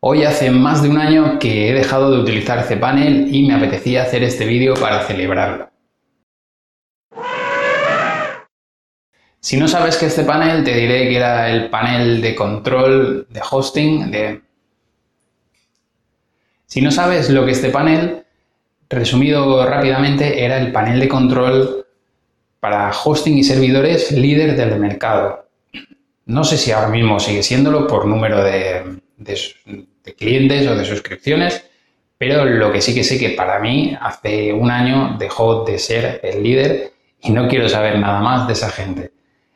Hoy hace más de un año que he dejado de utilizar cPanel y me apetecía hacer este vídeo para celebrarlo. Si no sabes qué es cPanel, te diré que era el panel de control de hosting de... Si no sabes lo que es cPanel, resumido rápidamente, era el panel de control para hosting y servidores líder del mercado. No sé si ahora mismo sigue siéndolo por número de, de clientes o de suscripciones, pero lo que sí que sé que para mí hace un año dejó de ser el líder y no quiero saber nada más de esa gente.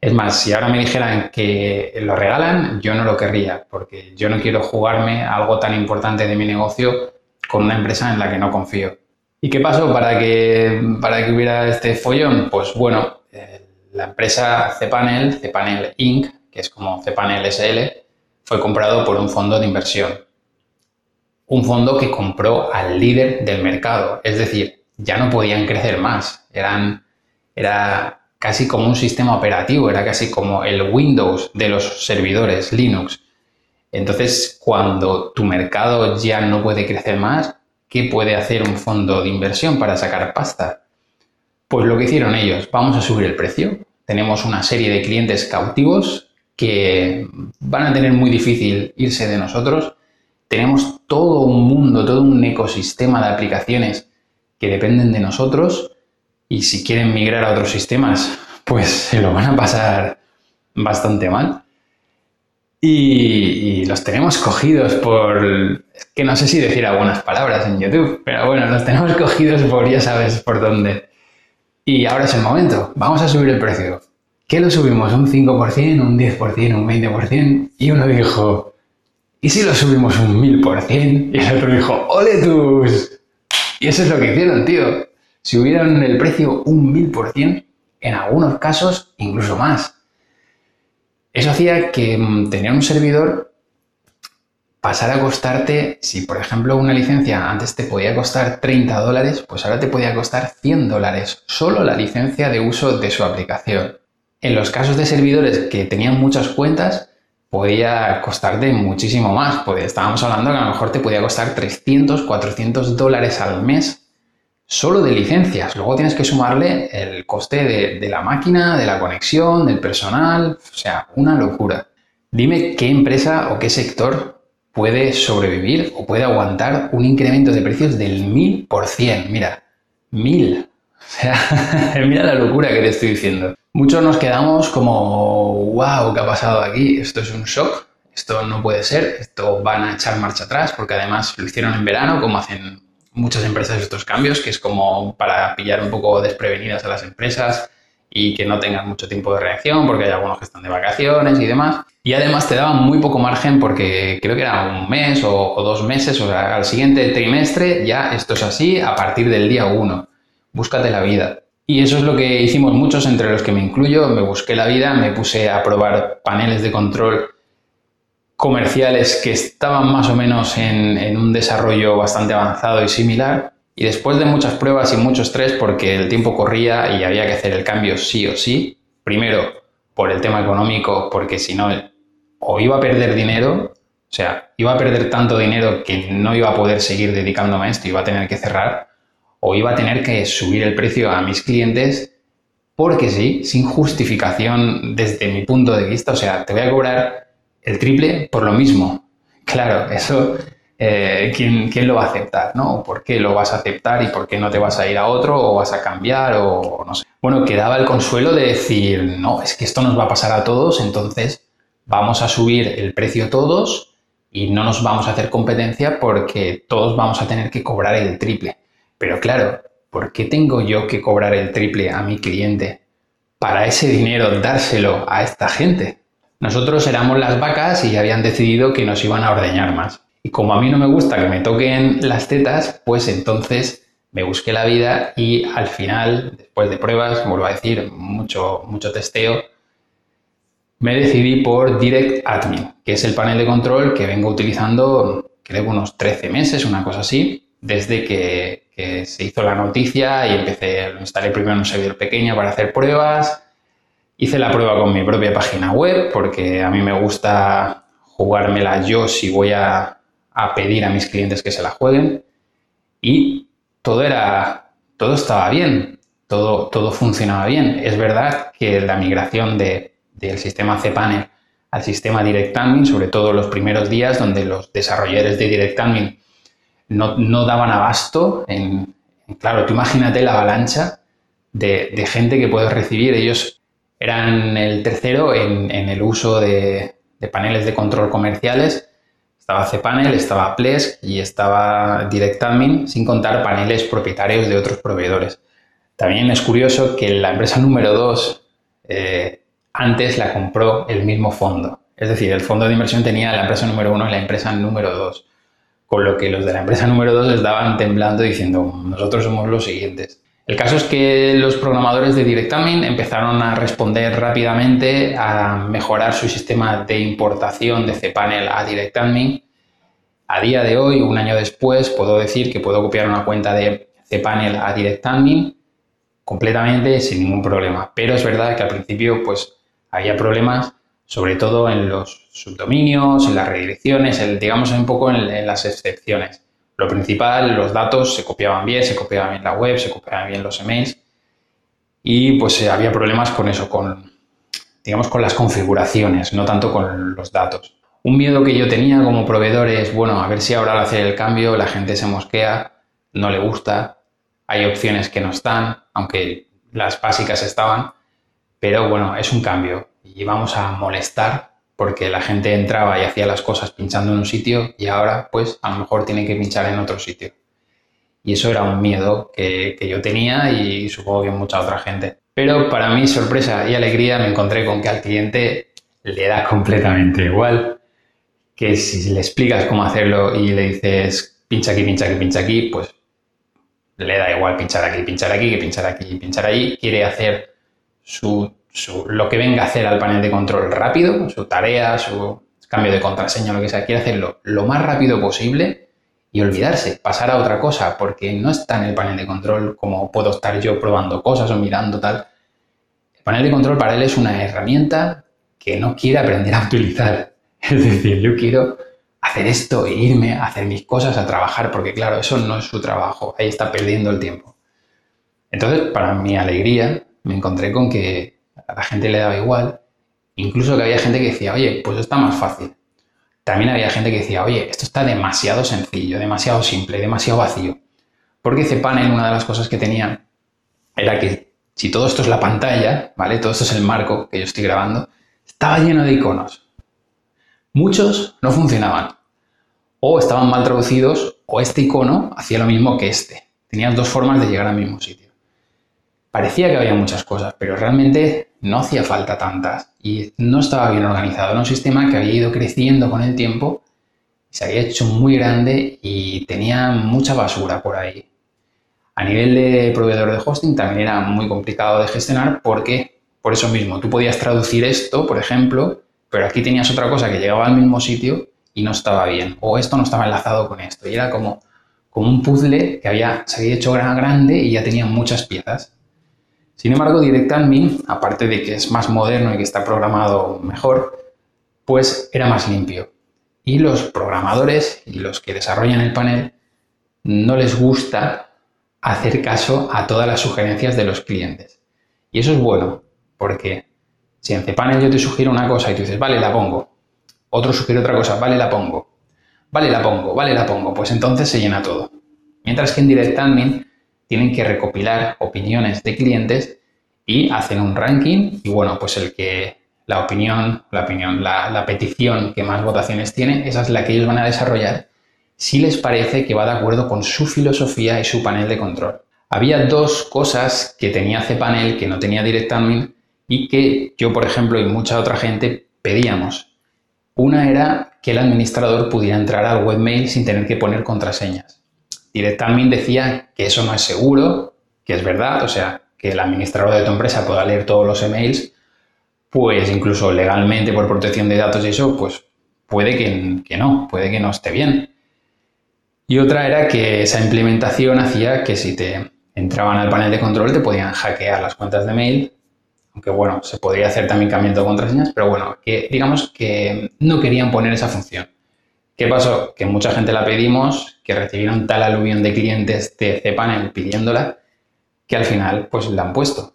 Es más, si ahora me dijeran que lo regalan, yo no lo querría, porque yo no quiero jugarme algo tan importante de mi negocio con una empresa en la que no confío. ¿Y qué pasó para que, para que hubiera este follón? Pues bueno, eh, la empresa Cpanel, Cpanel Inc., que es como Cpanel SL, fue comprado por un fondo de inversión. Un fondo que compró al líder del mercado, es decir, ya no podían crecer más, era casi como un sistema operativo, era casi como el Windows de los servidores Linux. Entonces, cuando tu mercado ya no puede crecer más, ¿qué puede hacer un fondo de inversión para sacar pasta? Pues lo que hicieron ellos, vamos a subir el precio. Tenemos una serie de clientes cautivos que van a tener muy difícil irse de nosotros. Tenemos todo un mundo, todo un ecosistema de aplicaciones que dependen de nosotros y si quieren migrar a otros sistemas, pues se lo van a pasar bastante mal. Y, los tenemos cogidos por, que no sé si decir algunas palabras en YouTube, pero bueno, los tenemos cogidos por ya sabes por dónde. Y ahora es el momento, vamos a subir el precio. ¿Qué lo subimos? ¿Un 5%, un 10%, un 20%? Y uno dijo, ¿y si lo subimos un 1000%? Y el otro dijo, ¡ole tus! Y eso es lo que hicieron, tío. Si hubieran el precio un 1000%, en algunos casos incluso más. Eso hacía que mm, tener un servidor pasara a costarte, si por ejemplo una licencia antes te podía costar 30 dólares, pues ahora te podía costar 100 dólares, solo la licencia de uso de su aplicación. En los casos de servidores que tenían muchas cuentas, podía costarte muchísimo más. Estábamos hablando que a lo mejor te podía costar 300, 400 dólares al mes solo de licencias. Luego tienes que sumarle el coste de, de, la máquina, de la conexión, del personal. O sea, una locura. Dime qué empresa o qué sector puede sobrevivir o puede aguantar un incremento de precios del 1000%. Mira, 1000. O sea, mira la locura que te estoy diciendo. Muchos nos quedamos como, wow, ¿qué ha pasado aquí? Esto es un shock, esto no puede ser, esto van a echar marcha atrás, porque además lo hicieron en verano, como hacen muchas empresas estos cambios, que es como para pillar un poco desprevenidas a las empresas y que no tengan mucho tiempo de reacción, porque hay algunos que están de vacaciones y demás. Y además te daban muy poco margen porque creo que era un mes o, dos meses, o sea, al siguiente trimestre ya esto es así a partir del día 1 búscate la vida. Y eso es lo que hicimos muchos, entre los que me incluyo. Me busqué la vida, me puse a probar paneles de control comerciales que estaban más o menos en, un desarrollo bastante avanzado y similar. Y después de muchas pruebas y mucho estrés, porque el tiempo corría y había que hacer el cambio sí o sí, primero por el tema económico, porque si no, o iba a perder dinero, o sea, iba a perder tanto dinero que no iba a poder seguir dedicándome a esto, iba a tener que cerrar, o iba a tener que subir el precio a mis clientes porque sí, sin justificación desde mi punto de vista. O sea, te voy a cobrar el triple por lo mismo. Claro, eso, eh, ¿quién, ¿quién, lo va a aceptar? ¿no? ¿Por qué lo vas a aceptar y por qué no te vas a ir a otro o vas a cambiar o no sé? Bueno, quedaba el consuelo de decir, no, es que esto nos va a pasar a todos, entonces vamos a subir el precio todos y no nos vamos a hacer competencia porque todos vamos a tener que cobrar el triple. Pero claro, ¿por qué tengo yo que cobrar el triple a mi cliente para ese dinero dárselo a esta gente? Nosotros éramos las vacas y habían decidido que nos iban a ordeñar más. Y como a mí no me gusta que me toquen las tetas, pues entonces me busqué la vida y al final, después de pruebas, vuelvo a decir, mucho, mucho testeo, me decidí por Direct Admin, que es el panel de control que vengo utilizando, creo, unos 13 meses, una cosa así, desde que, se hizo la noticia y empecé, lo instalé primero en un servidor pequeño para hacer pruebas. Hice la prueba con mi propia página web porque a mí me gusta jugármela yo si voy a, a pedir a mis clientes que se la jueguen y todo era, todo estaba bien, todo, todo funcionaba bien. Es verdad que la migración de, del sistema cPanel al sistema Direct sobre todo los primeros días donde los desarrolladores de Direct no, daban abasto en, claro, tú imagínate la avalancha de, gente que puedes recibir. Ellos eran el tercero en, el uso de, paneles de control comerciales. Estaba cPanel, estaba Plesk y estaba Direct sin contar paneles propietarios de otros proveedores. También es curioso que la empresa número 2 eh, antes la compró el mismo fondo. Es decir, el fondo de inversión tenía la empresa número 1 y la empresa número 2 con lo que los de la empresa número 2 estaban temblando diciendo, nosotros somos los siguientes. El caso es que los programadores de DirectAdmin empezaron a responder rápidamente a mejorar su sistema de importación de cPanel a DirectAdmin. A día de hoy, un año después, puedo decir que puedo copiar una cuenta de cPanel a DirectAdmin completamente sin ningún problema. Pero es verdad que al principio pues había problemas sobre todo en los subdominios, en las redirecciones, digamos un poco en, las excepciones. Lo principal, los datos se copiaban bien, se copiaban bien la web, se copiaban bien los emails y pues eh, había problemas con eso, con, digamos, con las configuraciones, no tanto con los datos. Un miedo que yo tenía como proveedor es, bueno, a ver si ahora al hacer el cambio la gente se mosquea, no le gusta, hay opciones que no están, aunque las básicas estaban, pero bueno, es un cambio y vamos a molestar porque la gente entraba y hacía las cosas pinchando en un sitio y ahora pues a lo mejor tienen que pinchar en otro sitio. Y eso era un miedo que, yo tenía y supongo que mucha otra gente. Pero para mi sorpresa y alegría me encontré con que al cliente le da completamente igual, que si le explicas cómo hacerlo y le dices pincha aquí, pincha aquí, pincha aquí, pues le da igual pinchar aquí, pinchar aquí, que pinchar aquí, pinchar allí. Quiere hacer su lo que venga a hacer al panel de control rápido, su tarea, su cambio de contraseña, lo que sea, quiere hacerlo lo más rápido posible y olvidarse, pasar a otra cosa, porque no está en el panel de control como puedo estar yo probando cosas o mirando tal. El panel de control para él es una herramienta que no quiere aprender a utilizar. Es decir, yo quiero hacer esto e irme a hacer mis cosas, a trabajar, porque claro, eso no es su trabajo, ahí está perdiendo el tiempo. Entonces, para mi alegría, me encontré con que a la gente le daba igual. Incluso que había gente que decía, oye, pues está más fácil. También había gente que decía, oye, esto está demasiado sencillo, demasiado simple, demasiado vacío. Porque cPanel, una de las cosas que tenía era que si todo esto es la pantalla, ¿vale? Todo esto es el marco que yo estoy grabando, estaba lleno de iconos. Muchos no funcionaban. O estaban mal traducidos, o este icono hacía lo mismo que este. Tenías dos formas de llegar al mismo sitio. Parecía que había muchas cosas, pero realmente no hacía falta tantas y no estaba bien organizado. Era un sistema que había ido creciendo con el tiempo, se había hecho muy grande y tenía mucha basura por ahí. A nivel de proveedor de hosting también era muy complicado de gestionar porque, por eso mismo, tú podías traducir esto, por ejemplo, pero aquí tenías otra cosa que llegaba al mismo sitio y no estaba bien, o esto no estaba enlazado con esto, y era como, como un puzzle que había, se había hecho grande y ya tenía muchas piezas. Sin embargo, DirectAdmin, aparte de que es más moderno y que está programado mejor, pues era más limpio. Y los programadores y los que desarrollan el panel no les gusta hacer caso a todas las sugerencias de los clientes. Y eso es bueno, porque si en cPanel yo te sugiero una cosa y tú dices, vale, la pongo. Otro sugiere otra cosa, vale, la pongo. Vale, la pongo, vale, la pongo. Pues entonces se llena todo. Mientras que en DirectAdmin tienen que recopilar opiniones de clientes y hacen un ranking y bueno, pues el que la opinión, la opinión, la, petición que más votaciones tiene, esa es la que ellos van a desarrollar si les parece que va de acuerdo con su filosofía y su panel de control. Había dos cosas que tenía cPanel que no tenía DirectAdmin y que yo, por ejemplo, y mucha otra gente pedíamos. Una era que el administrador pudiera entrar al webmail sin tener que poner contraseñas. DirectAdmin decía que eso no es seguro, que es verdad, o sea, que el administrador de tu empresa pueda leer todos los emails, pues incluso legalmente por protección de datos y eso, pues puede que, no, puede que no esté bien. Y otra era que esa implementación hacía que si te entraban al panel de control te podían hackear las cuentas de mail, aunque bueno, se podría hacer también cambiando contraseñas, pero bueno, que digamos que no querían poner esa función ¿Qué pasó? Que mucha gente la pedimos, que recibieron tal aluvión de clientes de cPanel pidiéndola, que al final pues la han puesto.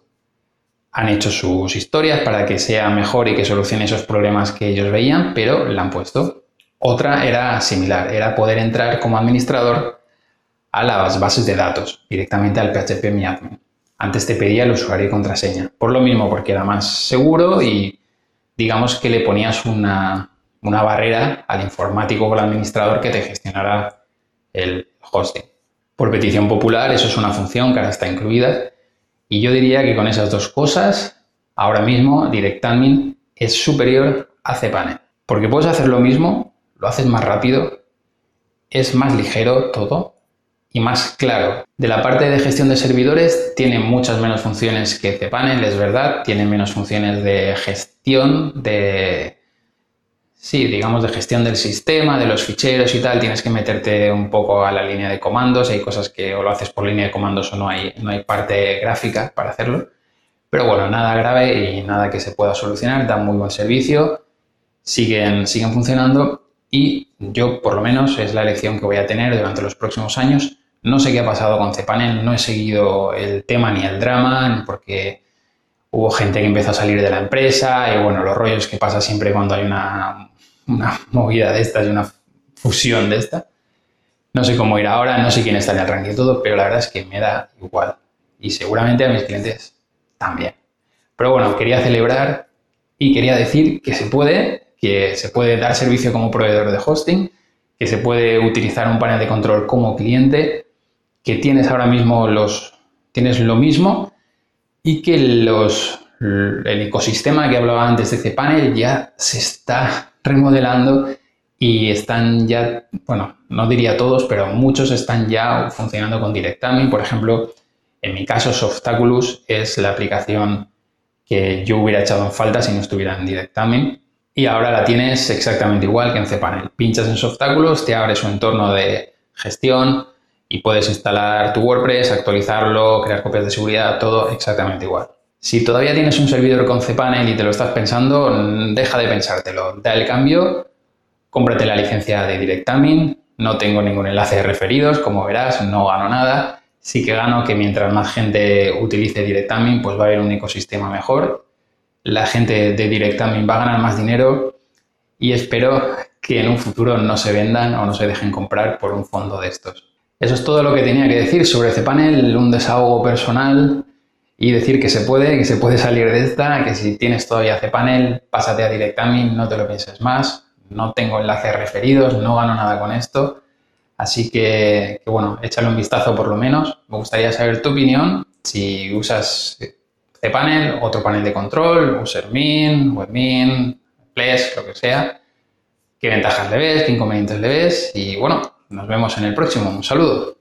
Han hecho sus historias para que sea mejor y que solucione esos problemas que ellos veían, pero la han puesto. Otra era similar, era poder entrar como administrador a las bases de datos, directamente al PHP. Antes te pedía el usuario y contraseña. Por lo mismo, porque era más seguro y digamos que le ponías una, una barrera al informático o al administrador que te gestionara el hosting. Por petición popular, eso es una función que ahora está incluida. Y yo diría que con esas dos cosas, ahora mismo DirectAdmin es superior a cPanel. Porque puedes hacer lo mismo, lo haces más rápido, es más ligero todo y más claro. De la parte de gestión de servidores tiene muchas menos funciones que cPanel, es verdad, tiene menos funciones de gestión, de... Sí, digamos de gestión del sistema, de los ficheros y tal, tienes que meterte un poco a la línea de comandos, hay cosas que o lo haces por línea de comandos o no hay, no hay parte gráfica para hacerlo. Pero bueno, nada grave y nada que se pueda solucionar, dan muy buen servicio, siguen, siguen funcionando y yo por lo menos es la elección que voy a tener durante los próximos años. No sé qué ha pasado con Cpanel, no he seguido el tema ni el drama, porque hubo gente que empezó a salir de la empresa y bueno, los rollos que pasa siempre cuando hay una, una movida de estas una fusión de esta. No sé cómo ir ahora, no sé quién está en el ranking y todo, pero la verdad es que me da igual. Y seguramente a mis clientes también. Pero bueno, quería celebrar y quería decir que se puede que se puede dar servicio como proveedor de hosting, que se puede utilizar un panel de control como cliente, que tienes ahora mismo los, tienes lo mismo y que los, el ecosistema que hablaba antes de cPanel ya se está remodelando y están ya, bueno, no diría todos, pero muchos están ya funcionando con DirectAdmin. Por ejemplo, en mi caso, Softaculous es la aplicación que yo hubiera echado en falta si no estuviera en DirectAdmin y ahora la tienes exactamente igual que en cPanel. Pinchas en Softáculos, te abre su entorno de gestión y puedes instalar tu WordPress, actualizarlo, crear copias de seguridad, todo exactamente igual. Si todavía tienes un servidor con cPanel y te lo estás pensando, deja de pensártelo. Da el cambio, cómprate la licencia de DirectAdmin. No tengo ningún enlace de referidos, como verás, no gano nada. Sí que gano que mientras más gente utilice DirectAdmin, pues va a haber un ecosistema mejor la gente de DirectAdmin va a ganar más dinero y espero que en un futuro no se vendan o no se dejen comprar por un fondo de estos. Eso es todo lo que tenía que decir sobre panel, un desahogo personal y decir que se puede, que se puede salir de esta, que si tienes todavía panel, pásate a DirectAdmin, no te lo pienses más. No tengo enlaces referidos, no gano nada con esto. Así que, que, bueno, échale un vistazo por lo menos. Me gustaría saber tu opinión. Si usas este panel, otro panel de control, usermin, webmin, ples, lo que sea. ¿Qué ventajas le ves? ¿Qué inconvenientes le ves? Y bueno, nos vemos en el próximo. Un saludo.